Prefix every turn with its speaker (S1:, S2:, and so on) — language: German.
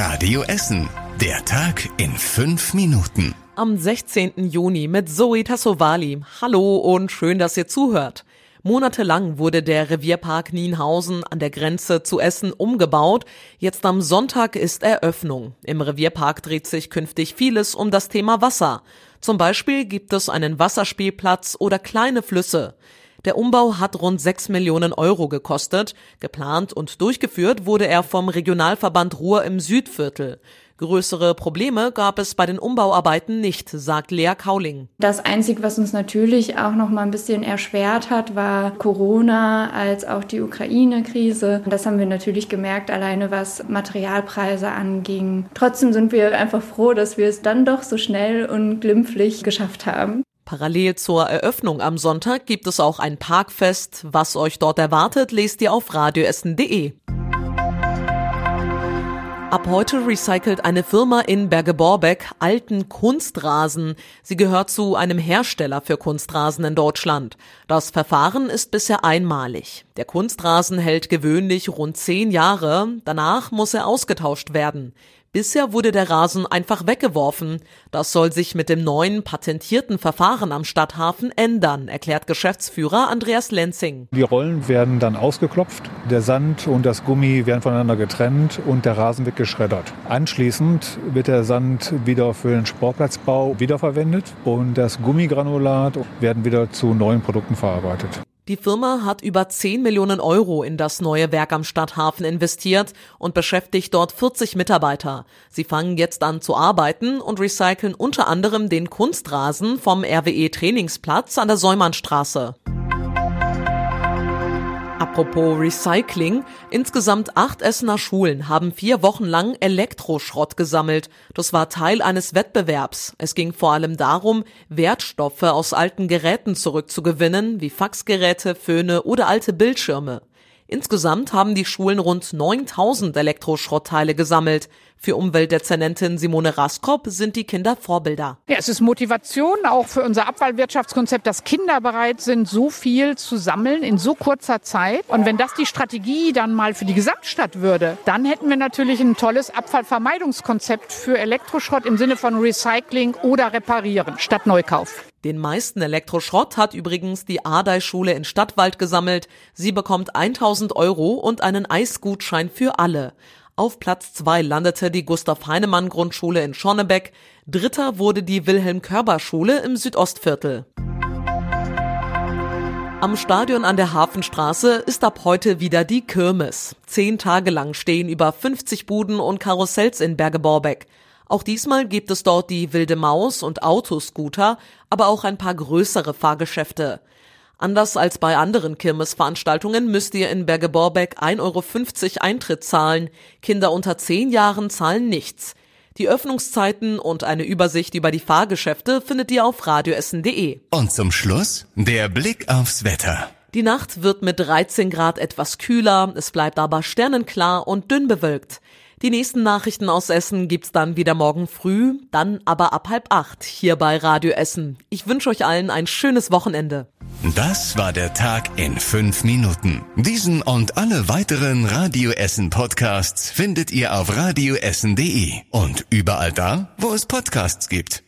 S1: Radio Essen. Der Tag in fünf Minuten.
S2: Am 16. Juni mit Zoe Tassovali. Hallo und schön, dass ihr zuhört. Monatelang wurde der Revierpark Nienhausen an der Grenze zu Essen umgebaut. Jetzt am Sonntag ist Eröffnung. Im Revierpark dreht sich künftig vieles um das Thema Wasser. Zum Beispiel gibt es einen Wasserspielplatz oder kleine Flüsse. Der Umbau hat rund 6 Millionen Euro gekostet. Geplant und durchgeführt wurde er vom Regionalverband Ruhr im Südviertel. Größere Probleme gab es bei den Umbauarbeiten nicht, sagt Lea Kauling.
S3: Das Einzige, was uns natürlich auch noch mal ein bisschen erschwert hat, war Corona als auch die Ukraine-Krise. Das haben wir natürlich gemerkt, alleine was Materialpreise anging. Trotzdem sind wir einfach froh, dass wir es dann doch so schnell und glimpflich geschafft haben.
S2: Parallel zur Eröffnung am Sonntag gibt es auch ein Parkfest. Was euch dort erwartet, lest ihr auf radioessen.de. Ab heute recycelt eine Firma in Berge-Borbeck alten Kunstrasen. Sie gehört zu einem Hersteller für Kunstrasen in Deutschland. Das Verfahren ist bisher einmalig. Der Kunstrasen hält gewöhnlich rund zehn Jahre. Danach muss er ausgetauscht werden. Bisher wurde der Rasen einfach weggeworfen. Das soll sich mit dem neuen patentierten Verfahren am Stadthafen ändern, erklärt Geschäftsführer Andreas Lenzing.
S4: Die Rollen werden dann ausgeklopft, der Sand und das Gummi werden voneinander getrennt und der Rasen wird geschreddert. Anschließend wird der Sand wieder für den Sportplatzbau wiederverwendet und das Gummigranulat werden wieder zu neuen Produkten verarbeitet.
S2: Die Firma hat über 10 Millionen Euro in das neue Werk am Stadthafen investiert und beschäftigt dort 40 Mitarbeiter. Sie fangen jetzt an zu arbeiten und recyceln unter anderem den Kunstrasen vom RWE Trainingsplatz an der Säumannstraße. Apropos Recycling. Insgesamt acht Essener Schulen haben vier Wochen lang Elektroschrott gesammelt. Das war Teil eines Wettbewerbs. Es ging vor allem darum, Wertstoffe aus alten Geräten zurückzugewinnen, wie Faxgeräte, Föhne oder alte Bildschirme. Insgesamt haben die Schulen rund 9000 Elektroschrottteile gesammelt. Für Umweltdezernentin Simone Raskop sind die Kinder Vorbilder.
S5: Ja, es ist Motivation auch für unser Abfallwirtschaftskonzept, dass Kinder bereit sind, so viel zu sammeln in so kurzer Zeit. Und wenn das die Strategie dann mal für die Gesamtstadt würde, dann hätten wir natürlich ein tolles Abfallvermeidungskonzept für Elektroschrott im Sinne von Recycling oder Reparieren statt Neukauf.
S2: Den meisten Elektroschrott hat übrigens die Ardei-Schule in Stadtwald gesammelt. Sie bekommt 1000 Euro und einen Eisgutschein für alle. Auf Platz zwei landete die Gustav Heinemann Grundschule in Schonnebeck. Dritter wurde die Wilhelm Körber Schule im Südostviertel. Am Stadion an der Hafenstraße ist ab heute wieder die Kirmes. Zehn Tage lang stehen über 50 Buden und Karussells in Berge-Borbeck. Auch diesmal gibt es dort die Wilde Maus und Autoscooter, aber auch ein paar größere Fahrgeschäfte. Anders als bei anderen Kirmesveranstaltungen müsst ihr in Berge-Borbeck 1,50 Euro Eintritt zahlen. Kinder unter 10 Jahren zahlen nichts. Die Öffnungszeiten und eine Übersicht über die Fahrgeschäfte findet ihr auf radioessen.de.
S1: Und zum Schluss der Blick aufs Wetter.
S2: Die Nacht wird mit 13 Grad etwas kühler, es bleibt aber sternenklar und dünn bewölkt. Die nächsten Nachrichten aus Essen gibt's dann wieder morgen früh, dann aber ab halb acht hier bei Radio Essen. Ich wünsche euch allen ein schönes Wochenende.
S1: Das war der Tag in fünf Minuten. Diesen und alle weiteren Radio Essen Podcasts findet ihr auf radioessen.de und überall da, wo es Podcasts gibt.